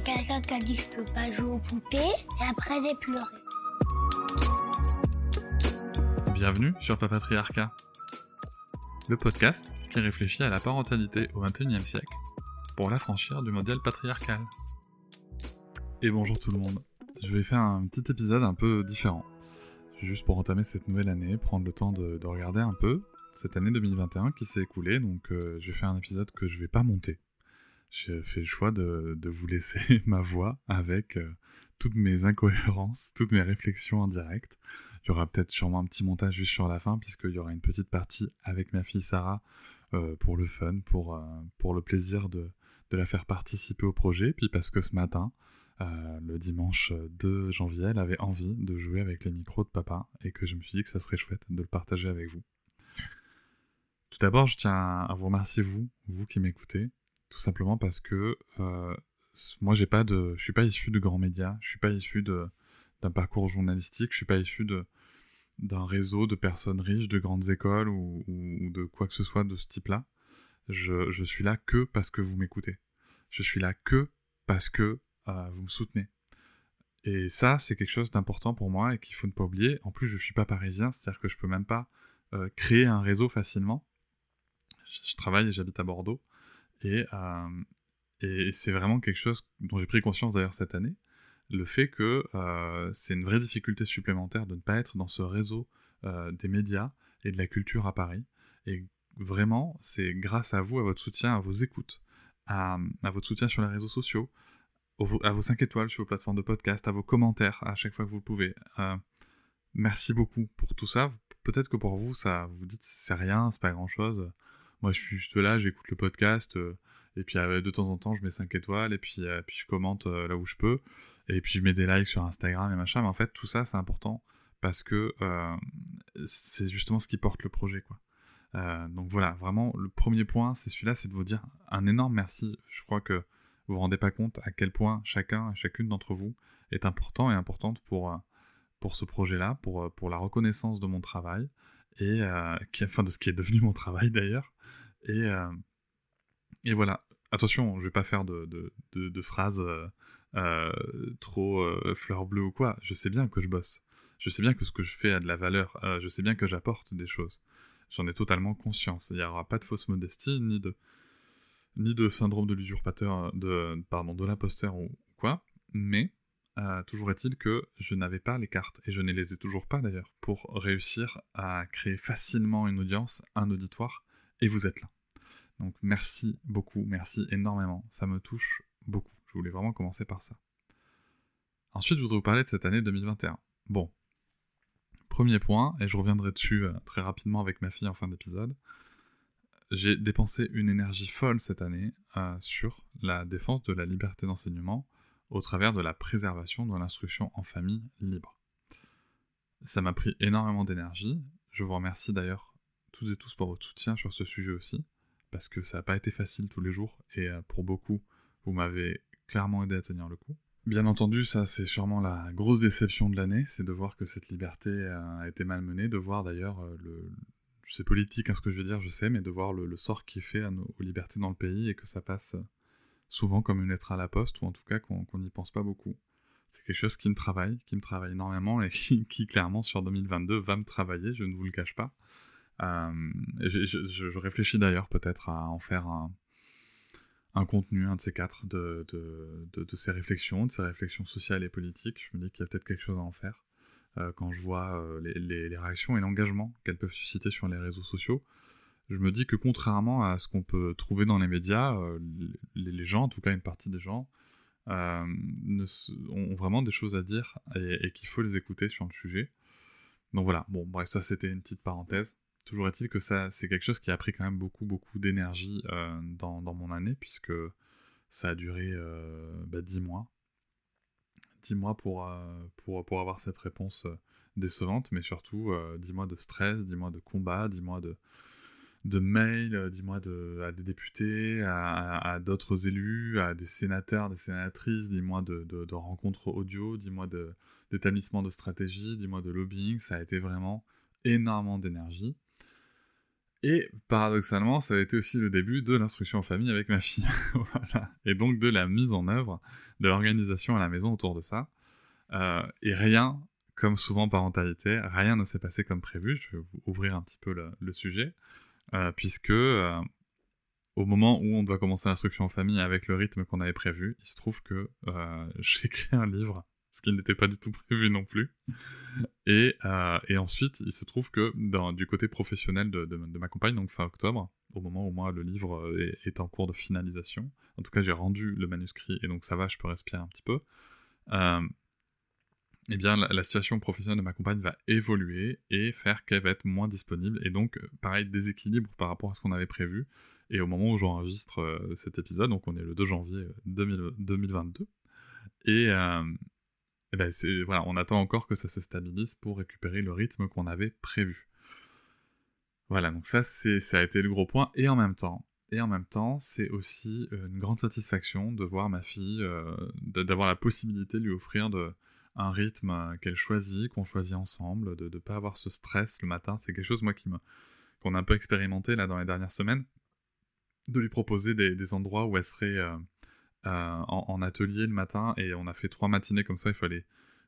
Avec quelqu'un qui a dit que je peux pas jouer aux poupées et après j'ai pleuré. Bienvenue sur Papatriarcat, le podcast qui réfléchit à la parentalité au XXIe siècle pour l'affranchir du modèle patriarcal. Et bonjour tout le monde, je vais faire un petit épisode un peu différent. Juste pour entamer cette nouvelle année, prendre le temps de, regarder un peu cette année 2021 qui s'est écoulée, donc euh, je vais faire un épisode que je vais pas monter. J'ai fait le choix de, vous laisser ma voix avec euh, toutes mes incohérences, toutes mes réflexions en direct. Il y aura peut-être sûrement un petit montage juste sur la fin, puisqu'il y aura une petite partie avec ma fille Sarah euh, pour le fun, pour, euh, pour le plaisir de, de, la faire participer au projet. Puis parce que ce matin, le dimanche 2 janvier, elle avait envie de jouer avec les micros de papa et que je me suis dit que ça serait chouette de le partager avec vous. Tout d'abord, je tiens à vous remercier, vous, vous qui m'écoutez, tout simplement parce que moi, j'ai pas de, je suis pas issu de grands médias, je suis pas issu d'un parcours journalistique. Je suis pas issu d'un réseau de personnes riches, de grandes écoles ou, de quoi que ce soit de ce type-là. Je, je, suis là que parce que vous m'écoutez. Je suis là que parce que euh, vous me soutenez. Et ça, c'est quelque chose d'important pour moi et qu'il faut ne pas oublier. En plus, je suis pas parisien, c'est-à-dire que je peux même pas euh, créer un réseau facilement. Je, travaille et j'habite à Bordeaux. Et, euh, et c'est vraiment quelque chose dont j'ai pris conscience d'ailleurs cette année le fait que euh, c'est une vraie difficulté supplémentaire de ne pas être dans ce réseau euh, des médias et de la culture à Paris. Et vraiment, c'est grâce à vous, à votre soutien, à vos écoutes, à, votre soutien sur les réseaux sociaux, à vos 5 étoiles sur vos plateformes de podcast, à vos commentaires à chaque fois que vous pouvez. Merci beaucoup pour tout ça. Peut-être que pour vous, ça vous dites c'est rien, c'est pas grand chose. Moi, je suis juste là, j'écoute le podcast, et puis de temps en temps, je mets 5 étoiles, et puis, puis je commente là où je peux et puis je mets des likes sur Instagram et machin, mais en fait tout ça c'est important parce que euh, c'est justement ce qui porte le projet quoi. Euh, donc voilà, vraiment le premier point c'est celui-là, c'est de vous dire un énorme merci. Je crois que vous vous rendez pas compte à quel point chacun et chacune d'entre vous est important et importante pour, euh, pour ce projet-là, pour, pour la reconnaissance de mon travail et qui, enfin de ce qui est devenu mon travail d'ailleurs. Et, et voilà, attention, je vais pas faire de, de, de, phrases euh, trop euh, fleur bleue ou quoi. Je sais bien que je bosse. Je sais bien que ce que je fais a de la valeur. Euh, je sais bien que j'apporte des choses. J'en ai totalement conscience. Il n'y aura pas de fausse modestie, ni de, ni de syndrome de l'usurpateur, de, pardon, de l'imposteur ou quoi. Mais toujours est-il que je n'avais pas les cartes, et je ne les ai toujours pas d'ailleurs, pour réussir à créer facilement une audience, un auditoire, et vous êtes là. Donc merci beaucoup, merci énormément, ça me touche beaucoup. Je voulais vraiment commencer par ça. Ensuite, je voudrais vous parler de cette année 2021. Bon, premier point, et je reviendrai dessus euh, très rapidement avec ma fille en fin d'épisode. J'ai dépensé une énergie folle cette année euh, sur la défense de la liberté d'enseignement au travers de la préservation de l'instruction en famille libre. Ça m'a pris énormément d'énergie. Je vous remercie d'ailleurs tous et tous pour votre soutien sur ce sujet aussi, parce que ça n'a pas été facile tous les jours, et euh, pour beaucoup, vous m'avez clairement aidé à tenir le coup. Bien entendu, ça c'est sûrement la grosse déception de l'année, c'est de voir que cette liberté a été malmenée, de voir d'ailleurs euh, le... C'est politique hein, ce que je veux dire, je sais, mais de voir le, sort qui est fait à nos, aux libertés dans le pays et que ça passe souvent comme une lettre à la poste, ou en tout cas qu'on n'y pense pas beaucoup. C'est quelque chose qui me travaille, qui me travaille énormément et qui, clairement sur 2022 va me travailler, je ne vous le cache pas. Euh, je, réfléchis d'ailleurs peut-être à en faire un, contenu, un de ces quatre, de, ces réflexions, de ces réflexions sociales et politiques. Je me dis qu'il y a peut-être quelque chose à en faire. Euh, quand je vois euh, les, réactions et l'engagement qu'elles peuvent susciter sur les réseaux sociaux, je me dis que contrairement à ce qu'on peut trouver dans les médias, les, gens, en tout cas une partie des gens, ont vraiment des choses à dire et, et qu'il faut les écouter sur le sujet. Donc voilà, bon bref, ça c'était une petite parenthèse. Toujours est-il que ça, c'est quelque chose qui a pris quand même beaucoup, beaucoup d'énergie euh, dans, mon année, puisque ça a duré euh, bah, 10 mois. dis-moi pour, avoir cette réponse décevante, mais surtout, dis-moi de stress, dis-moi de combat, dis-moi de, de mails, dis-moi de, à des députés, à, d'autres élus, à des sénateurs, des sénatrices, dis-moi de, de, rencontres audio, dis-moi d'établissement de stratégie, dis-moi de lobbying. Ça a été vraiment énormément d'énergie. Et paradoxalement, ça a été aussi le début de l'instruction en famille avec ma fille. voilà. Et donc de la mise en œuvre, de l'organisation à la maison autour de ça. Euh, et rien, comme souvent parentalité, rien ne s'est passé comme prévu. Je vais vous ouvrir un petit peu le, sujet. Euh, puisque euh, au moment où on doit commencer l'instruction en famille avec le rythme qu'on avait prévu, il se trouve que j'ai écrit un livre ce qui n'était pas du tout prévu non plus. Et, euh, et, ensuite, il se trouve que du côté professionnel de, ma compagne, donc fin octobre, au moment où moi le livre est, en cours de finalisation, en tout cas j'ai rendu le manuscrit et donc ça va, je peux respirer un petit peu. Euh, eh bien, la, situation professionnelle de ma compagne va évoluer et faire qu'elle va être moins disponible. Et donc, pareil, déséquilibre par rapport à ce qu'on avait prévu. Et au moment où j'enregistre euh, cet épisode, donc on est le 2 janvier 2022, et, et eh ben on attend encore que ça se stabilise pour récupérer le rythme qu'on avait prévu. Voilà, donc ça, ça a été le gros point. Et en même temps, et en même temps, c'est aussi euh, une grande satisfaction de voir ma fille, euh, d'avoir la possibilité de lui offrir un rythme euh, qu'elle choisit, qu'on choisit ensemble, de ne pas avoir ce stress le matin. C'est quelque chose, moi, qui me, qu'on a un peu expérimenté là dans les dernières semaines, de lui proposer des, endroits où elle serait en, atelier le matin et on a fait trois matinées comme ça, il fallait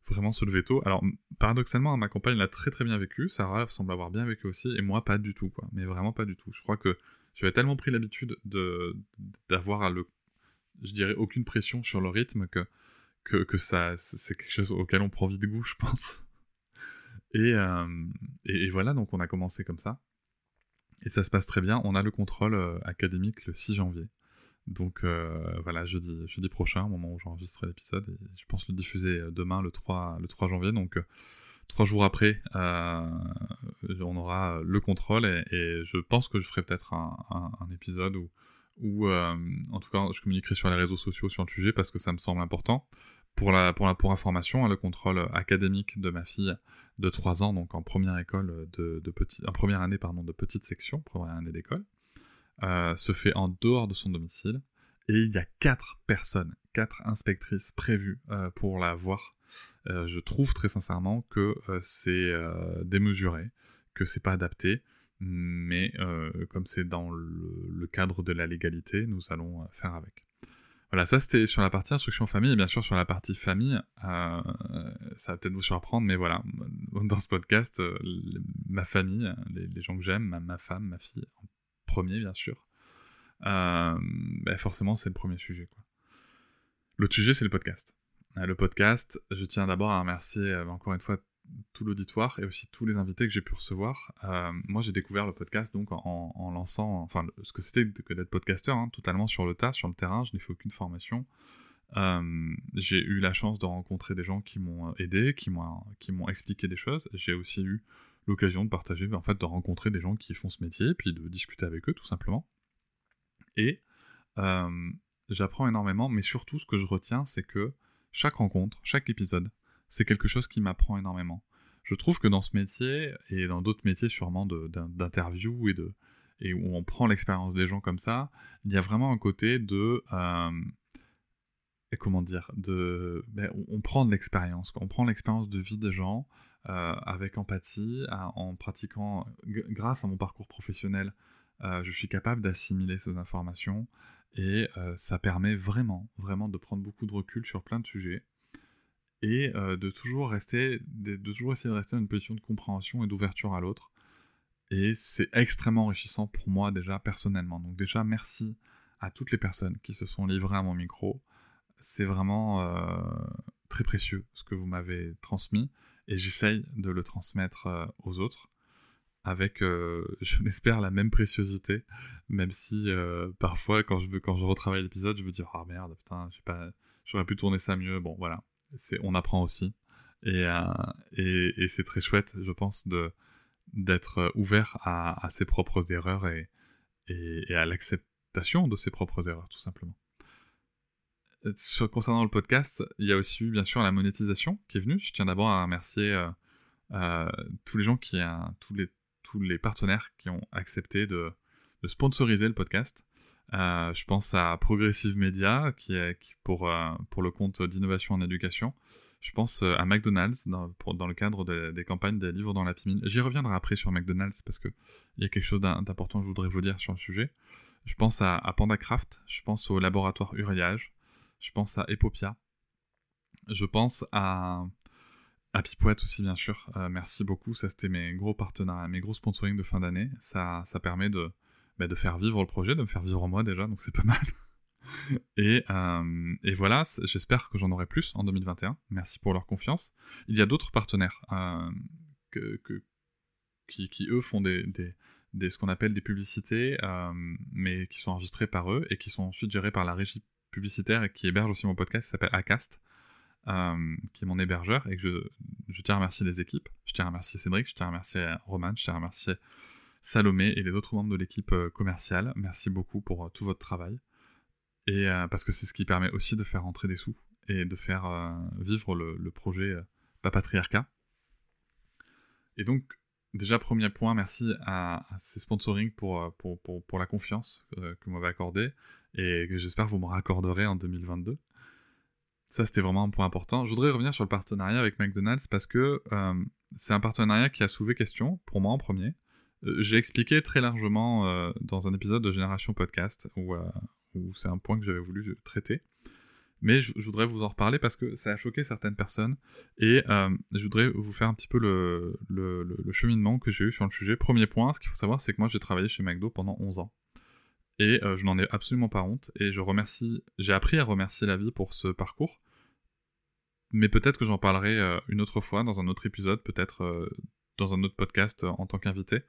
vraiment se lever tôt. Alors, paradoxalement, ma compagne l'a très très bien vécu, Sarah semble avoir bien vécu aussi, et moi pas du tout, quoi. Mais vraiment pas du tout. Je crois que j'avais tellement pris l'habitude de d'avoir le, je dirais, aucune pression sur le rythme que que, ça, c'est quelque chose auquel on prend vite goût, je pense. Et, euh, et, voilà, donc on a commencé comme ça. Et ça se passe très bien. On a le contrôle euh, académique le 6 janvier. Donc euh, voilà, jeudi, jeudi prochain, au moment où j'enregistre l'épisode, et je pense le diffuser euh, demain, le 3, le 3 janvier. Donc euh, trois jours après, on aura le contrôle et, je pense que je ferai peut-être un, épisode où, en tout cas, je communiquerai sur les réseaux sociaux sur le sujet parce que ça me semble important. Pour, la, pour, la, pour information, hein, le contrôle académique de ma fille de 3 ans, donc en première école de, de en première année pardon, de petite section, première année d'école, euh, se fait en dehors de son domicile. Et il y a quatre personnes, quatre inspectrices prévues euh, pour la voir. Euh, je trouve très sincèrement que c'est démesuré, que c'est pas adapté, mais comme c'est dans le, cadre de la légalité, nous allons faire avec. Voilà, ça c'était sur la partie instruction famille, et bien sûr sur la partie famille, ça va peut-être vous surprendre, mais voilà, dans ce podcast, ma famille, les, gens que j'aime, ma, femme, ma fille premier, bien sûr, euh, ben, forcément, c'est le premier sujet. L'autre sujet, c'est le podcast. Euh, le podcast, je tiens d'abord à remercier euh, encore une fois tout l'auditoire et aussi tous les invités que j'ai pu recevoir. moi, j'ai découvert le podcast donc en, lançant, enfin, ce que c'était que d'être podcasteur, hein, totalement sur le tas, sur le terrain. Je n'ai fait aucune formation. j'ai eu la chance de rencontrer des gens qui m'ont aidé, qui m'ont qui m'ont expliqué des choses. J'ai aussi eu l'occasion de partager, en fait, de rencontrer des gens qui font ce métier, puis de discuter avec eux, tout simplement. Et euh, j'apprends énormément, mais surtout, ce que je retiens, c'est que chaque rencontre, chaque épisode, c'est quelque chose qui m'apprend énormément. Je trouve que dans ce métier, et dans d'autres métiers sûrement d'interview et, de, et où on prend l'expérience des gens comme ça, il y a vraiment un côté de... Euh, comment dire de, ben, on prend de l'expérience, on prend l'expérience de vie des gens, avec empathie, en pratiquant, grâce à mon parcours professionnel, euh, je suis capable d'assimiler ces informations et euh, ça permet vraiment, vraiment de prendre beaucoup de recul sur plein de sujets et de toujours rester, de, toujours essayer de rester dans une position de compréhension et d'ouverture à l'autre. Et c'est extrêmement enrichissant pour moi déjà personnellement. Donc déjà merci à toutes les personnes qui se sont livrées à mon micro. C'est vraiment très précieux ce que vous m'avez transmis et j'essaye de le transmettre euh, aux autres avec, euh, je l'espère, la même préciosité, même si euh, parfois quand je, quand je retravaille l'épisode, je me dis ah merde, putain, j'aurais pu tourner ça mieux. Bon, voilà, on apprend aussi. Et, et, et, c'est très chouette, je pense, de, d'être ouvert à, à, ses propres erreurs et, et, à l'acceptation de ses propres erreurs, tout simplement. Concernant le podcast, il y a aussi eu bien sûr la monétisation qui est venue. Je tiens d'abord à remercier tous les gens qui, tous les tous les partenaires qui ont accepté de, sponsoriser le podcast. je pense à Progressive Media qui est pour, le compte d'innovation en éducation. Je pense à McDonald's dans, dans le cadre des campagnes des livres dans la pimine. J'y reviendrai après sur McDonald's parce qu'il y a quelque chose d'important que je voudrais vous dire sur le sujet. Je pense à, à PandaCraft, je pense au laboratoire Uriage, je pense à Epopia, je pense à, à Pipouette aussi, bien sûr. Euh, merci beaucoup. Ça, c'était mes gros partenariats, mes gros sponsoring de fin d'année. Ça, ça permet de, bah, de faire vivre le projet, de me faire vivre moi déjà, donc c'est pas mal. et, euh, et, voilà, j'espère que j'en aurai plus en 2021. Merci pour leur confiance. Il y a d'autres partenaires euh, qui, eux, font des ce qu'on appelle des publicités, mais qui sont enregistrées par eux et qui sont ensuite gérées par la régie publicitaire et qui héberge aussi mon podcast, qui s'appelle Acast. Euh, qui est mon hébergeur, et que je, je, tiens à remercier les équipes. Je tiens à remercier Cédric, je tiens à remercier Roman, je tiens à remercier Salomé et les autres membres de l'équipe euh, commerciale. Merci beaucoup pour euh, tout votre travail. Et parce que c'est ce qui permet aussi de faire rentrer des sous et de faire vivre le, projet Papatriarcat. Et donc, déjà, premier point, merci à, ces sponsoring pour, pour, pour, pour la confiance que vous m'avez accordée et que j'espère vous me raccorderez en 2022. Ça, c'était vraiment un point important. Je voudrais revenir sur le partenariat avec McDonald's parce que euh, c'est un partenariat qui a soulevé question, pour moi en premier. Euh, j'ai expliqué très largement euh, dans un épisode de Génération Podcast où, c'est un point que j'avais voulu traiter. Mais je, voudrais vous en reparler parce que ça a choqué certaines personnes et je voudrais vous faire un petit peu le, le cheminement que j'ai eu sur le sujet. Premier point, ce qu'il faut savoir, c'est que moi j'ai travaillé chez McDo pendant 11 ans. Et je n'en ai absolument pas honte. Et je remercie, j'ai appris à remercier la vie pour ce parcours mais peut-être que j'en parlerai euh, une autre fois dans un autre épisode, peut-être euh, dans un autre podcast euh, en tant qu'invité,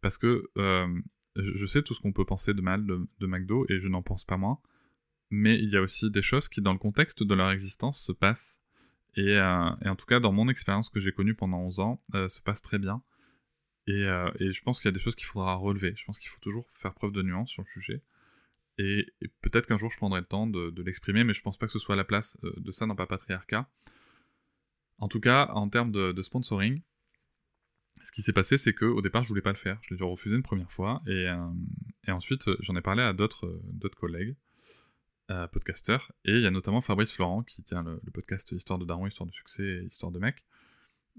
parce que je sais tout ce qu'on peut penser de mal de, McDo et je n'en pense pas moins, mais il y a aussi des choses qui, dans le contexte de leur existence, se passent. Et, en tout cas, dans mon expérience que j'ai connue pendant 11 ans, se passent très bien. Et, je pense qu'il y a des choses qu'il faudra relever. Je pense qu'il faut toujours faire preuve de nuance sur le sujet. Et, peut-être qu'un jour je prendrai le temps de, l'exprimer, mais je pense pas que ce soit la place de ça dans Papatriarcat. En tout cas, en termes de, sponsoring, ce qui s'est passé, c'est qu'au départ, je voulais pas le faire. Je l'ai refusé une première fois. Et, euh, ensuite, j'en ai parlé à d'autres collègues, podcasteurs. Et il y a notamment Fabrice Florent, qui tient le, podcast Histoire de Daron, Histoire de succès et Histoire de mec,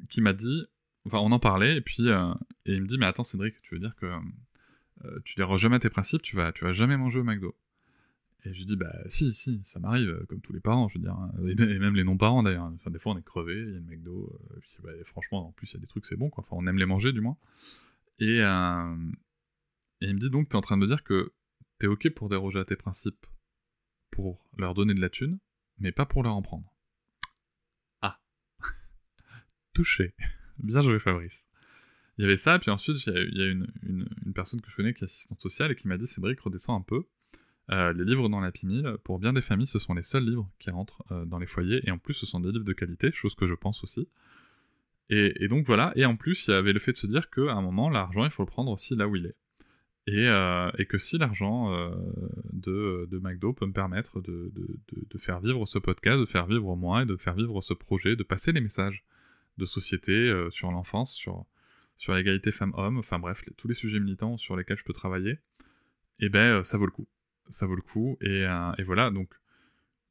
qui m'a dit. Enfin, on en parlait, et puis euh, et il me dit Mais attends, Cédric, tu veux dire que euh, tu n'iras jamais à tes principes, tu vas, tu vas jamais manger au McDo. Et je dis, bah si, si, ça m'arrive, euh, comme tous les parents, je veux dire, hein. et même les non-parents d'ailleurs. Enfin, des fois on est crevé, il y a le McDo, euh, je dis, bah, franchement, en plus il y a des trucs, c'est bon, quoi. Enfin, on aime les manger du moins. Et, euh, et il me dit donc, t'es en train de me dire que t'es ok pour déroger à tes principes, pour leur donner de la thune, mais pas pour leur en prendre. Ah Touché Bien joué, Fabrice. Il y avait ça, puis ensuite, il y a, une, personne que je connais qui est assistante sociale et qui m'a dit Cédric, redescends un peu. Euh, les livres dans la Pimille, pour bien des familles, ce sont les seuls livres qui rentrent euh, dans les foyers, et en plus, ce sont des livres de qualité, chose que je pense aussi. Et, donc voilà, et en plus, il y avait le fait de se dire qu'à un moment, l'argent, il faut le prendre aussi là où il est. Et, euh, que si l'argent de, de, McDo peut me permettre de, faire vivre ce podcast, de faire vivre moi, et de faire vivre ce projet, de passer les messages de société sur l'enfance, sur, sur l'égalité femmes-hommes, enfin bref, tous les sujets militants sur lesquels je peux travailler, et eh ben ça vaut le coup ça vaut le coup. Euh, et, voilà, donc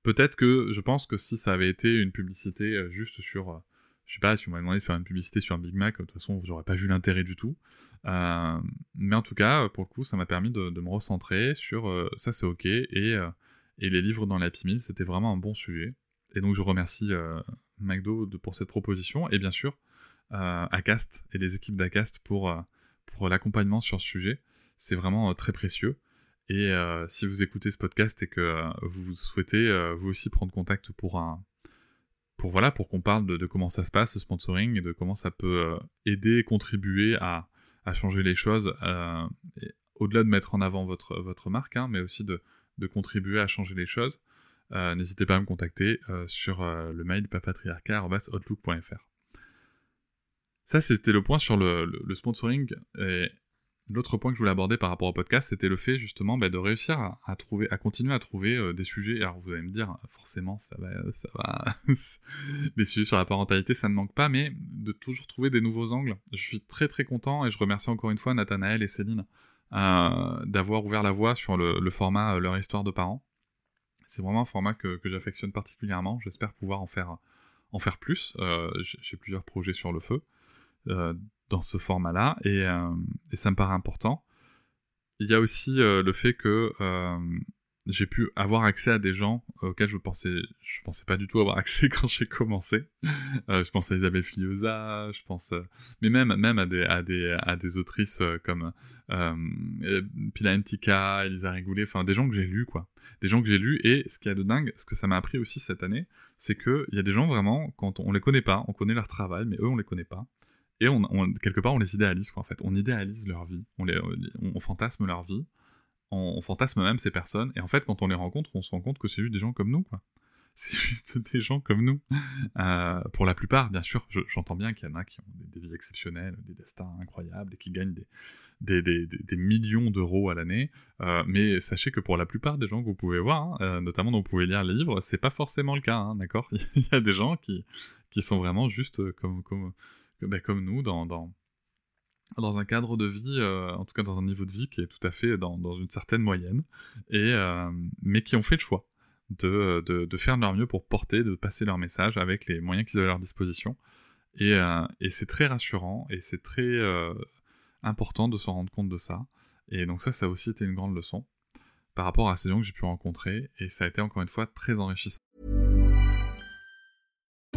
peut-être que je pense que si ça avait été une publicité euh, juste sur, euh, je sais pas, si on m'avait demandé de faire une publicité sur un Big Mac, de toute façon, j'aurais pas vu l'intérêt du tout. mais en tout cas, pour le coup, ça m'a permis de, me recentrer sur ça, c'est ok, et, et, les livres dans l'Happy Meal, c'était vraiment un bon sujet. Et donc, je remercie McDo pour cette proposition, et bien sûr, Acast et les équipes d'Acast pour, pour l'accompagnement sur ce sujet. C'est vraiment très précieux. Et euh, si vous écoutez ce podcast et que euh, vous souhaitez euh, vous aussi prendre contact pour voilà pour qu'on parle de, comment ça se passe ce sponsoring et de comment ça peut aider, contribuer à, changer les choses, au-delà de mettre en avant votre marque, hein, mais aussi de, contribuer à changer les choses. N'hésitez pas à me contacter sur le mail papatriarca.outlook.fr. Ça, c'était le point sur le, le, sponsoring. Et l'autre point que je voulais aborder par rapport au podcast, c'était le fait justement bah, de réussir à, trouver, à continuer à trouver euh, des sujets. Alors vous allez me dire, forcément, ça va, ça des sujets sur la parentalité, ça ne manque pas, mais de toujours trouver des nouveaux angles. Je suis très très content et je remercie encore une fois Nathanaël et Céline euh, d'avoir ouvert la voie sur le, format Leur histoire de parents. C'est vraiment un format que, j'affectionne particulièrement. J'espère pouvoir en faire, en faire plus. J'ai plusieurs projets sur le feu dans ce format-là, et, euh, et, ça me paraît important. Il y a aussi euh, le fait que euh, j'ai pu avoir accès à des gens auxquels je pensais, je pensais pas du tout avoir accès quand j'ai commencé. je pense à Isabelle Filiosa, je pense, mais même, même à des, à des, à des autrices comme Pila Antica, Elisa Rigoulet, enfin des gens que j'ai lus, quoi. Des gens que j'ai lus, et ce qu'il y a de dingue, ce que ça m'a appris aussi cette année, c'est qu'il y a des gens vraiment, quand on, on les connaît pas, on connaît leur travail, mais eux on les connaît pas et quelque part on les idéalise quoi en fait on idéalise leur vie on, les, on, fantasme leur vie on, fantasme même ces personnes et en fait quand on les rencontre on se rend compte que c'est juste des gens comme nous quoi. C'est juste des gens comme nous. Euh, pour la plupart bien sûr j'entends bien qu'il y en a qui ont des, vies exceptionnelles des destins incroyables et qui gagnent des, millions d'euros à l'année. Euh, mais sachez que pour la plupart des gens que vous pouvez voir hein, euh, notamment dont vous pouvez lire les livres c'est pas forcément le cas hein, d'accord? Il y a des gens qui, sont vraiment juste comme, comme nous, dans, dans, un cadre de vie, euh, en tout cas dans un niveau de vie qui est tout à fait dans, dans une certaine moyenne, et, euh, mais qui ont fait le choix de, de, de, faire de leur mieux pour porter, de passer leur message avec les moyens qu'ils avaient à leur disposition. Et, euh, et c'est très rassurant, et c'est très important de se rendre compte de ça. Et donc ça, ça a aussi été une grande leçon par rapport à ces gens que j'ai pu rencontrer, et ça a été encore une fois très enrichissant.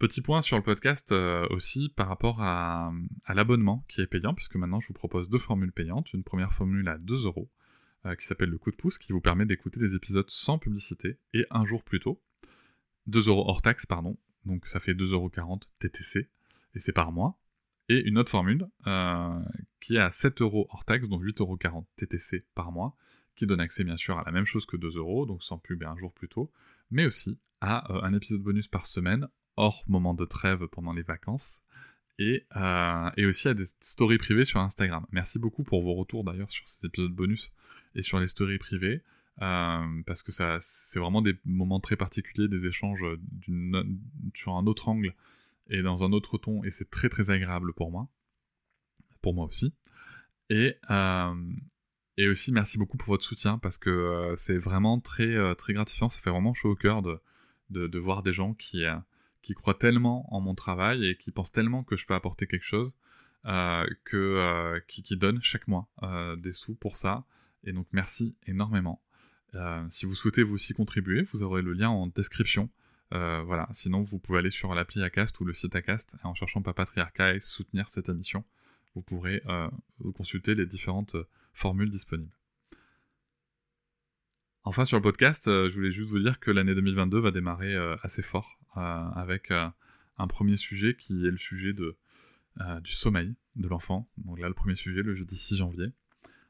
Petit point sur le podcast euh, aussi par rapport à, l'abonnement qui est payant, puisque maintenant je vous propose deux formules payantes. Une première formule à 2 euros, euh, qui s'appelle le coup de pouce, qui vous permet d'écouter les épisodes sans publicité et un jour plus tôt. 2 euros hors taxe, pardon, donc ça fait 2,40 euros TTC, et c'est par mois. Et une autre formule euh, qui est à 7 euros hors taxe, donc 8,40 euros TTC par mois, qui donne accès bien sûr à la même chose que 2 euros, donc sans pub et un jour plus tôt, mais aussi à un épisode bonus par semaine hors moment de trêve pendant les vacances. Et, euh, et, aussi à des stories privées sur Instagram. Merci beaucoup pour vos retours d'ailleurs sur ces épisodes bonus et sur les stories privées, euh, parce que c'est vraiment des moments très particuliers, des échanges sur un autre angle et dans un autre ton, et c'est très très agréable pour moi, pour moi aussi. Et, euh, et aussi merci beaucoup pour votre soutien, parce que c'est vraiment très, très gratifiant, ça fait vraiment chaud au cœur de, de voir des gens qui qui croient tellement en mon travail et qui pensent tellement que je peux apporter quelque chose, euh, que, euh, qui, qui, donnent chaque mois euh, des sous pour ça. Et donc merci énormément. si vous souhaitez vous aussi contribuer, vous aurez le lien en description. voilà. Sinon, vous pouvez aller sur l'appli Acast ou le site Acast et en cherchant Papatriarca et soutenir cette émission, vous pourrez consulter les différentes formules disponibles. Enfin, sur le podcast, je voulais juste vous dire que l'année 2022 va démarrer assez fort. Euh, avec euh, un premier sujet qui est le sujet de, euh, du sommeil de l'enfant. Donc là, le premier sujet, le jeudi 6 janvier.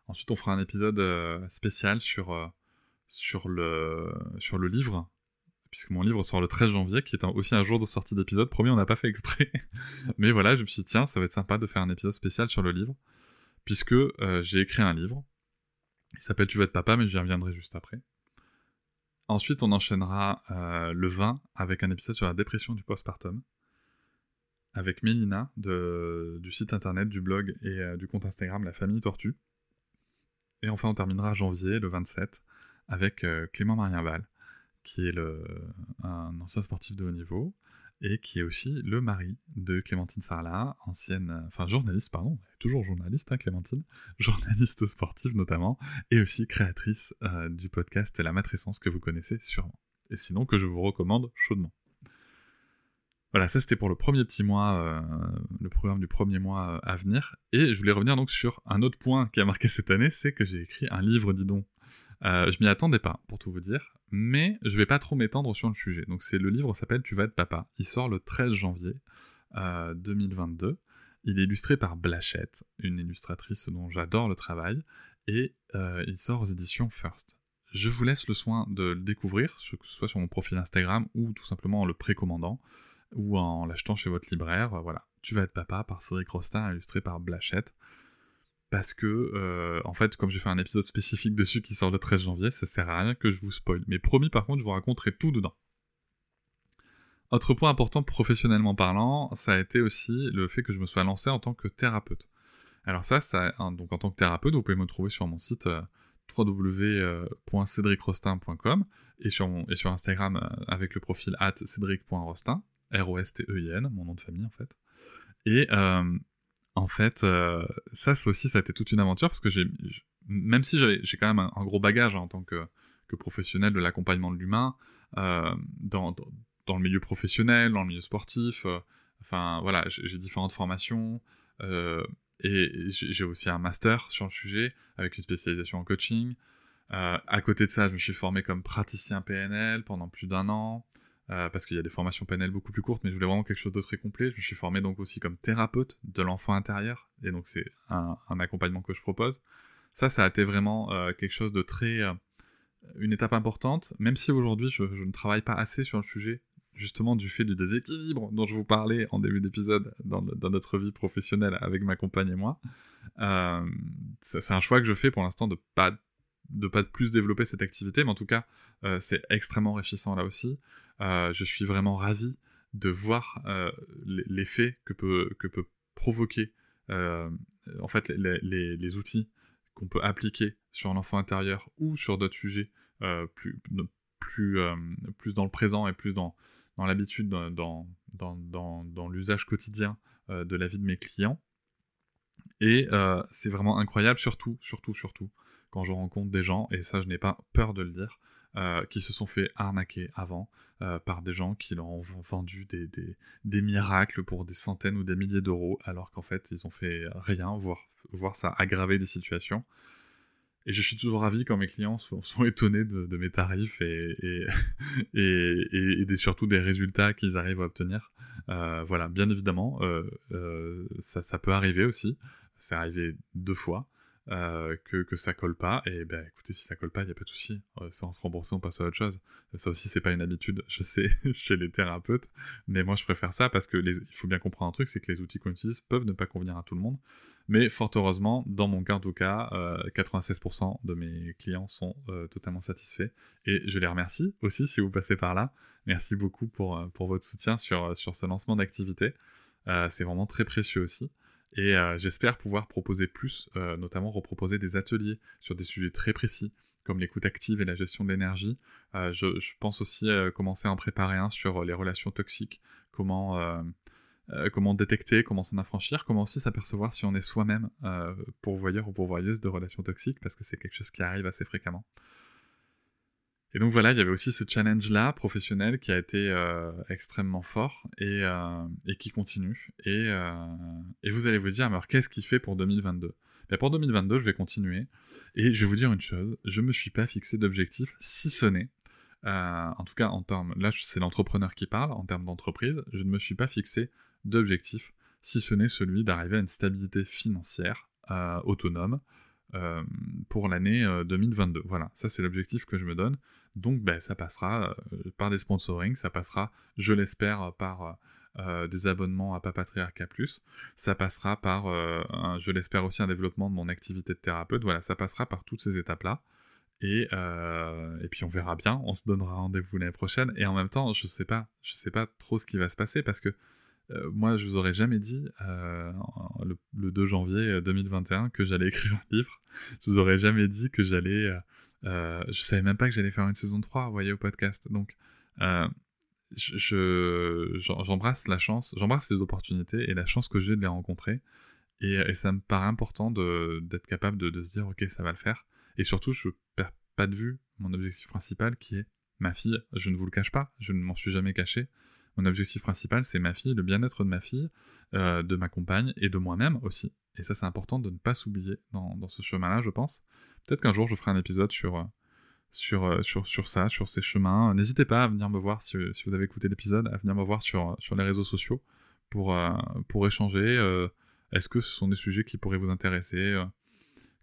Ensuite, on fera un épisode spécial sur, sur, le, sur le livre, puisque mon livre sort le 13 janvier, qui est aussi un jour de sortie d'épisode. Promis, on n'a pas fait exprès. Mais voilà, je me suis dit, tiens, ça va être sympa de faire un épisode spécial sur le livre, puisque j'ai écrit un livre. Il s'appelle Tu vas être papa, mais j'y reviendrai juste après. Ensuite, on enchaînera euh, le 20 avec un épisode sur la dépression du postpartum, avec Mélina du site internet, du blog et euh, du compte Instagram La Famille Tortue. Et enfin, on terminera janvier, le 27, avec euh, Clément Marienval, qui est un ancien sportif de haut niveau, et qui est aussi le mari de Clémentine Sarlat, ancienne, euh, enfin journaliste, pardon, toujours journaliste, hein, Clémentine, journaliste sportive notamment, et aussi créatrice euh, du podcast La Matrescence que vous connaissez sûrement, et sinon que je vous recommande chaudement. Voilà, ça c'était pour le premier petit mois, euh, le programme du premier mois à venir. Et je voulais revenir donc sur un autre point qui a marqué cette année, c'est que j'ai écrit un livre, dis donc. Euh, je m'y attendais pas, pour tout vous dire, mais je vais pas trop m'étendre sur le sujet. Donc c'est le livre s'appelle Tu vas être papa. Il sort le 13 janvier 2022. Il est illustré par Blachette, une illustratrice dont j'adore le travail, et il sort aux éditions First. Je vous laisse le soin de le découvrir, que ce soit sur mon profil Instagram ou tout simplement en le précommandant ou en l'achetant chez votre libraire. Euh, voilà, Tu vas être papa par Cédric Rostin, illustré par Blachette. Parce que, euh, en fait, comme j'ai fait un épisode spécifique dessus qui sort le 13 janvier, ça sert à rien que je vous spoil. Mais promis, par contre, je vous raconterai tout dedans. Autre point important professionnellement parlant, ça a été aussi le fait que je me sois lancé en tant que thérapeute. Alors ça, donc en tant que thérapeute, vous pouvez me trouver sur mon site euh, www.cédricrostin.com et sur, Instagram avec le profil at cédric.rostin. R-O-S-T-E-I-N, mon nom de famille en fait. Et euh, en fait, euh, ça aussi, ça a été toute une aventure parce que même si j'ai quand même un, gros bagage hein, en tant que, professionnel de l'accompagnement de l'humain, euh, dans, le milieu professionnel, dans le milieu sportif, enfin voilà, j'ai différentes formations. et j'ai aussi un master sur le sujet avec une spécialisation en coaching. à côté de ça, je me suis formé comme praticien PNL pendant plus d'un an. Euh, parce qu'il y a des formations PNL beaucoup plus courtes, mais je voulais vraiment quelque chose de très complet. Je me suis formé donc aussi comme thérapeute de l'enfant intérieur, et donc c'est un, accompagnement que je propose. Ça, ça a été vraiment euh, quelque chose de très... Euh, une étape importante, même si aujourd'hui je, ne travaille pas assez sur le sujet, justement du fait du déséquilibre dont je vous parlais en début d'épisode dans, notre vie professionnelle avec ma compagne et moi. c'est un choix que je fais pour l'instant de pas de pas plus développer cette activité, mais en tout cas, c'est extrêmement enrichissant là aussi. Euh, je suis vraiment ravi de voir euh, l'effet que peut, que peut provoquer euh, en fait les, outils qu'on peut appliquer sur l'enfant intérieur ou sur d'autres sujets plus, plus, plus dans le présent et plus dans, dans l'habitude, dans, dans, dans, dans l'usage quotidien de la vie de mes clients. Et c'est vraiment incroyable, surtout, surtout, surtout, quand je rencontre des gens, et ça je n'ai pas peur de le dire, euh, qui se sont fait arnaquer avant euh, par des gens qui leur ont vendu des, des, miracles pour des centaines ou des milliers d'euros, alors qu'en fait ils ont fait rien, voire, voire ça a aggravé des situations. Et je suis toujours ravi quand mes clients sont, étonnés de, mes tarifs et, et, et, surtout des résultats qu'ils arrivent à obtenir. Euh, voilà, bien évidemment, ça, ça, peut arriver aussi. C'est arrivé deux fois. Euh, que, que, ça colle pas. Et ben écoutez, si ça colle pas, il n'y a pas de souci. Euh, sans se rembourser, on passe à autre chose. Ça aussi, c'est pas une habitude, je sais, chez les thérapeutes. Mais moi, je préfère ça parce que il faut bien comprendre un truc, c'est que les outils qu'on utilise peuvent ne pas convenir à tout le monde. Mais fort heureusement, dans mon cas en tout cas, 96% euh, de mes clients sont totalement satisfaits. Et je les remercie aussi si vous passez par là. Merci beaucoup pour, pour votre soutien sur, sur ce lancement d'activité. c'est vraiment très précieux aussi. Et euh, j'espère pouvoir proposer plus, euh, notamment reproposer des ateliers sur des sujets très précis, comme l'écoute active et la gestion de l'énergie. Euh, je, pense aussi commencer à en préparer un sur les relations toxiques, comment, comment détecter, comment s'en affranchir, comment aussi s'apercevoir si on est soi-même pourvoyeur ou pourvoyeuse de relations toxiques, parce que c'est quelque chose qui arrive assez fréquemment. Et donc voilà, il y avait aussi ce challenge-là, professionnel, qui a été euh, extrêmement fort et, euh, qui continue. Et, euh, et, vous allez vous dire, alors qu'est-ce qu'il fait pour 2022 ben Pour 2022, je vais continuer. Et je vais vous dire une chose, je ne me suis pas fixé d'objectif, si ce n'est, en tout cas en termes, là c'est l'entrepreneur qui parle, en termes d'entreprise, je ne me suis pas fixé d'objectif, si ce n'est celui d'arriver à une stabilité financière autonome, pour l'année 2022. Voilà, ça c'est l'objectif que je me donne. Donc ben, ça passera euh, par des sponsorings, ça passera, je l'espère, par euh, des abonnements à Papatriarca Plus, ça passera par, euh, je l'espère aussi, un développement de mon activité de thérapeute. Voilà, ça passera par toutes ces étapes-là. Et, et, puis on verra bien, on se donnera rendez-vous l'année prochaine. Et en même temps, je sais sais pas trop ce qui va se passer parce que moi, je vous aurais jamais dit le, le, 2 janvier 2021 que j'allais écrire un livre. Je vous aurais jamais dit que j'allais euh, je savais même pas que j'allais faire une saison 3, vous voyez, au podcast. Donc, euh, j'embrasse la chance, j'embrasse les opportunités et la chance que j'ai de les rencontrer. Et, ça me paraît important d'être capable de, se dire, ok, ça va le faire. Et surtout, je perds pas de vue mon objectif principal qui est ma fille. Je ne vous le cache pas, je ne m'en suis jamais caché. Mon objectif principal, c'est ma fille, le bien-être de ma fille, euh, de ma compagne et de moi-même aussi. Et ça, c'est important de ne pas s'oublier dans, dans ce chemin-là, je pense. Peut-être qu'un jour, je ferai un épisode sur, euh, sur, euh, sur, sur ça, sur ces chemins. N'hésitez pas à venir me voir, si, vous avez écouté l'épisode, à venir me voir sur, sur les réseaux sociaux pour, euh, pour échanger. euh, Est-ce que ce sont des sujets qui pourraient vous intéresser euh,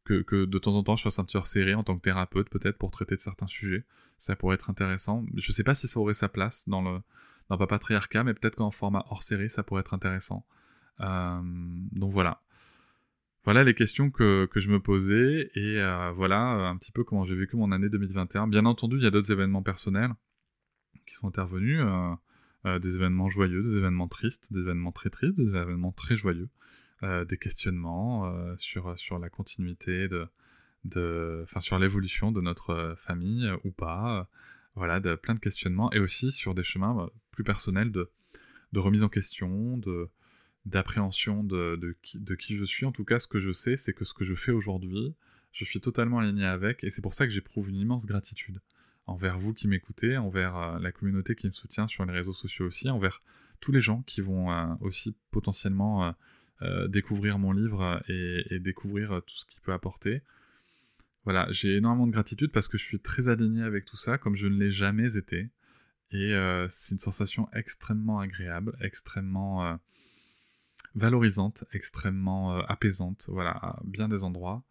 que, que de temps en temps je fasse un petit hors-série en tant que thérapeute, peut-être pour traiter de certains sujets. Ça pourrait être intéressant. Je sais pas si ça aurait sa place dans le dans Papatriarcat, mais peut-être qu'en format hors-série, ça pourrait être intéressant. Euh, donc voilà. Voilà les questions que, je me posais et euh, voilà euh, un petit peu comment j'ai vécu mon année 2021. Bien entendu, il y a d'autres événements personnels qui sont intervenus, euh, des événements joyeux, des événements tristes, des événements très tristes, des événements très joyeux, des questionnements sur, la continuité de, enfin sur l'évolution de notre famille ou pas, voilà, de, plein de questionnements et aussi sur des chemins euh, plus personnels de, de remise en question, de d'appréhension de, qui, je suis. En tout cas, ce que je sais, c'est que ce que je fais aujourd'hui, je suis totalement aligné avec, et c'est pour ça que j'éprouve une immense gratitude envers vous qui m'écoutez, envers euh, la communauté qui me soutient sur les réseaux sociaux aussi, envers tous les gens qui vont euh, aussi potentiellement euh, découvrir mon livre et, et découvrir tout ce qu'il peut apporter. Voilà, j'ai énormément de gratitude parce que je suis très aligné avec tout ça, comme je ne l'ai jamais été. Et c'est une sensation extrêmement agréable, extrêmement valorisante, extrêmement euh, apaisante, voilà, à bien des endroits.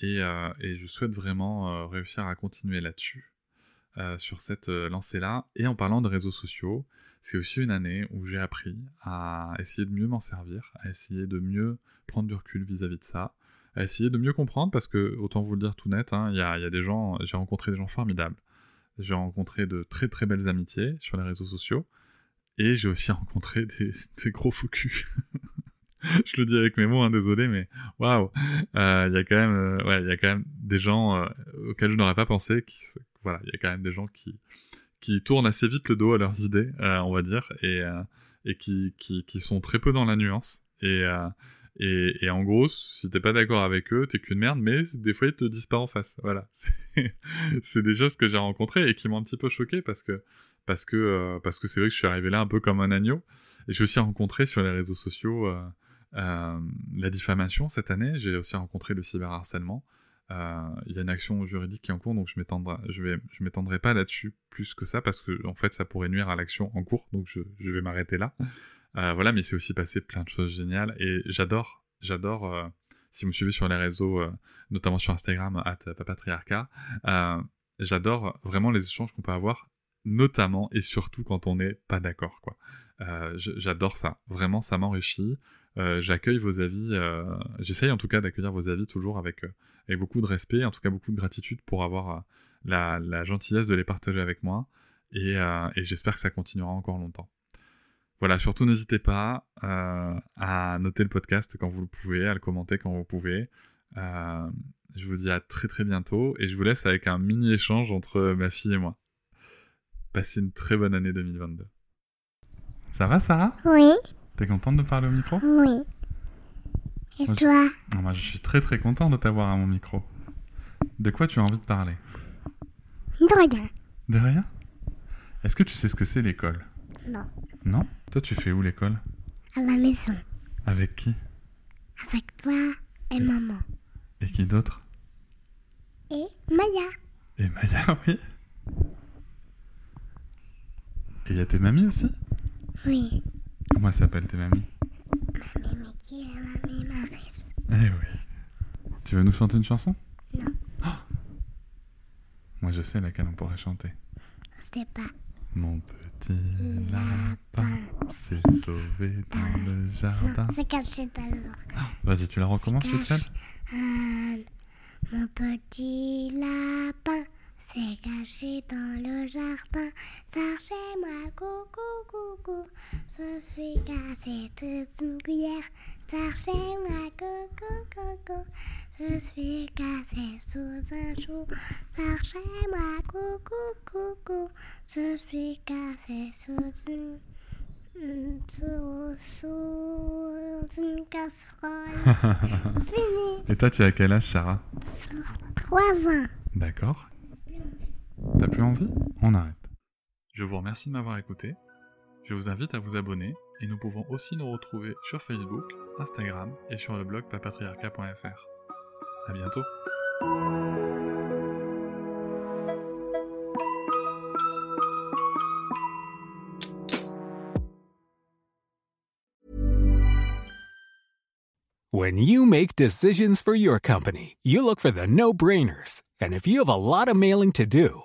Et, euh, je souhaite vraiment euh, réussir à continuer là-dessus, sur cette lancée-là. Et en parlant de réseaux sociaux, c'est aussi une année où j'ai appris à essayer de mieux m'en servir, à essayer de mieux prendre du recul vis-à-vis de ça, à essayer de mieux comprendre, parce que, autant vous le dire tout net, hein, il y, a, des gens, j'ai rencontré des gens formidables, j'ai rencontré de très très belles amitiés sur les réseaux sociaux, et j'ai aussi rencontré des, des gros faux culs. je le dis avec mes mots, hein, désolé, mais waouh, Euh, il y a quand même, euh, ouais, il y a quand même des gens euh, auxquels je n'aurais pas pensé. Voilà, il y a quand même des gens qui qui tournent assez vite le dos à leurs idées, on va dire, et et qui, qui sont très peu dans la nuance. Et et, en gros, si t'es pas d'accord avec eux, t'es qu'une merde, mais des fois ils te disent pas en face. Voilà, c'est des choses que j'ai rencontrées et qui m'ont un petit peu choqué parce que parce que parce que c'est vrai que je suis arrivé là un peu comme un agneau. Et j'ai aussi rencontré sur les réseaux sociaux la diffamation cette année. J'ai aussi rencontré le cyberharcèlement. Euh, Il y a une action juridique qui est en cours, donc je m'étendrai, m'étendrai pas là-dessus plus que ça parce que en fait ça pourrait nuire à l'action en cours, donc je, vais m'arrêter là. Euh, voilà, mais c'est aussi passé plein de choses géniales et j'adore, j'adore. euh, si vous me suivez sur les réseaux, euh, notamment sur Instagram, at papatriarcat, euh, j'adore vraiment les échanges qu'on peut avoir, notamment et surtout quand on n'est pas d'accord, quoi. Euh, j'adore ça, vraiment, ça m'enrichit. Euh, J'accueille vos avis, euh, j'essaye en tout cas d'accueillir vos avis toujours avec, euh, avec beaucoup de respect, en tout cas beaucoup de gratitude pour avoir la, gentillesse de les partager avec moi et, et j'espère que ça continuera encore longtemps. Voilà, surtout n'hésitez pas à noter le podcast quand vous le pouvez, à le commenter quand vous pouvez. Je vous dis à très très bientôt et je vous laisse avec un mini échange entre ma fille et moi. Passez une très bonne année 2022. Ça va Sarah? Oui, T'es contente de parler au micro oui. Et Moi, je- toi Ah, Moi je suis très très content de t'avoir à mon micro. De quoi tu as envie de parler De rien. De rien Est-ce que tu sais ce que c'est l'école Non. Non Toi tu fais où l'école À la maison. Avec qui Avec toi et maman. Et qui d'autre Et Maya. Et Maya, oui. Et y a tes mamies aussi Oui. Comment elles s'appellent tes mamies Mamie Mickey et Mamie Maris. Eh oui. Tu veux nous chanter une chanson? Non. Oh Moi je sais laquelle on pourrait chanter. Je sais pas. Mon petit lapin s'est sauvé dans le jardin. C'est caché dans le Vas-y, tu la recommences toute seule Euh, mon petit lapin s'est caché dans le jardin. Cherchez-moi, coucou, coucou. Je suis cassé toute une cuillère. Cherchez-moi, coucou, coucou. Je suis cassé sous un chou. Cherchez-moi, coucou, coucou. Je suis cassé sous une. Sous, sous une casserole. Fini. Et toi, tu as quel âge, Sarah? Trois ans. D'accord. T'as plus envie? On arrête. Je vous remercie de m'avoir écouté. Je vous invite à vous abonner et nous pouvons aussi nous retrouver sur Facebook, Instagram et sur le blog papatriarca.fr. À bientôt. When you make decisions for your company, you look for the no-brainers. And if you have a lot of mailing to do,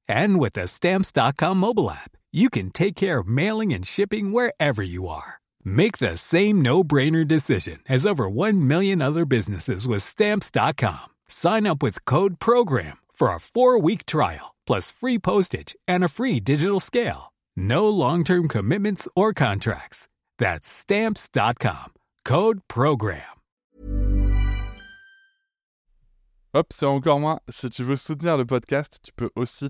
And with the stamps.com mobile app, you can take care of mailing and shipping wherever you are. Make the same no-brainer decision as over 1 million other businesses with stamps.com. Sign up with code program for a 4-week trial plus free postage and a free digital scale. No long-term commitments or contracts. That's stamps.com. Code program. Hop, c'est encore moins. Si tu veux soutenir le podcast, tu peux aussi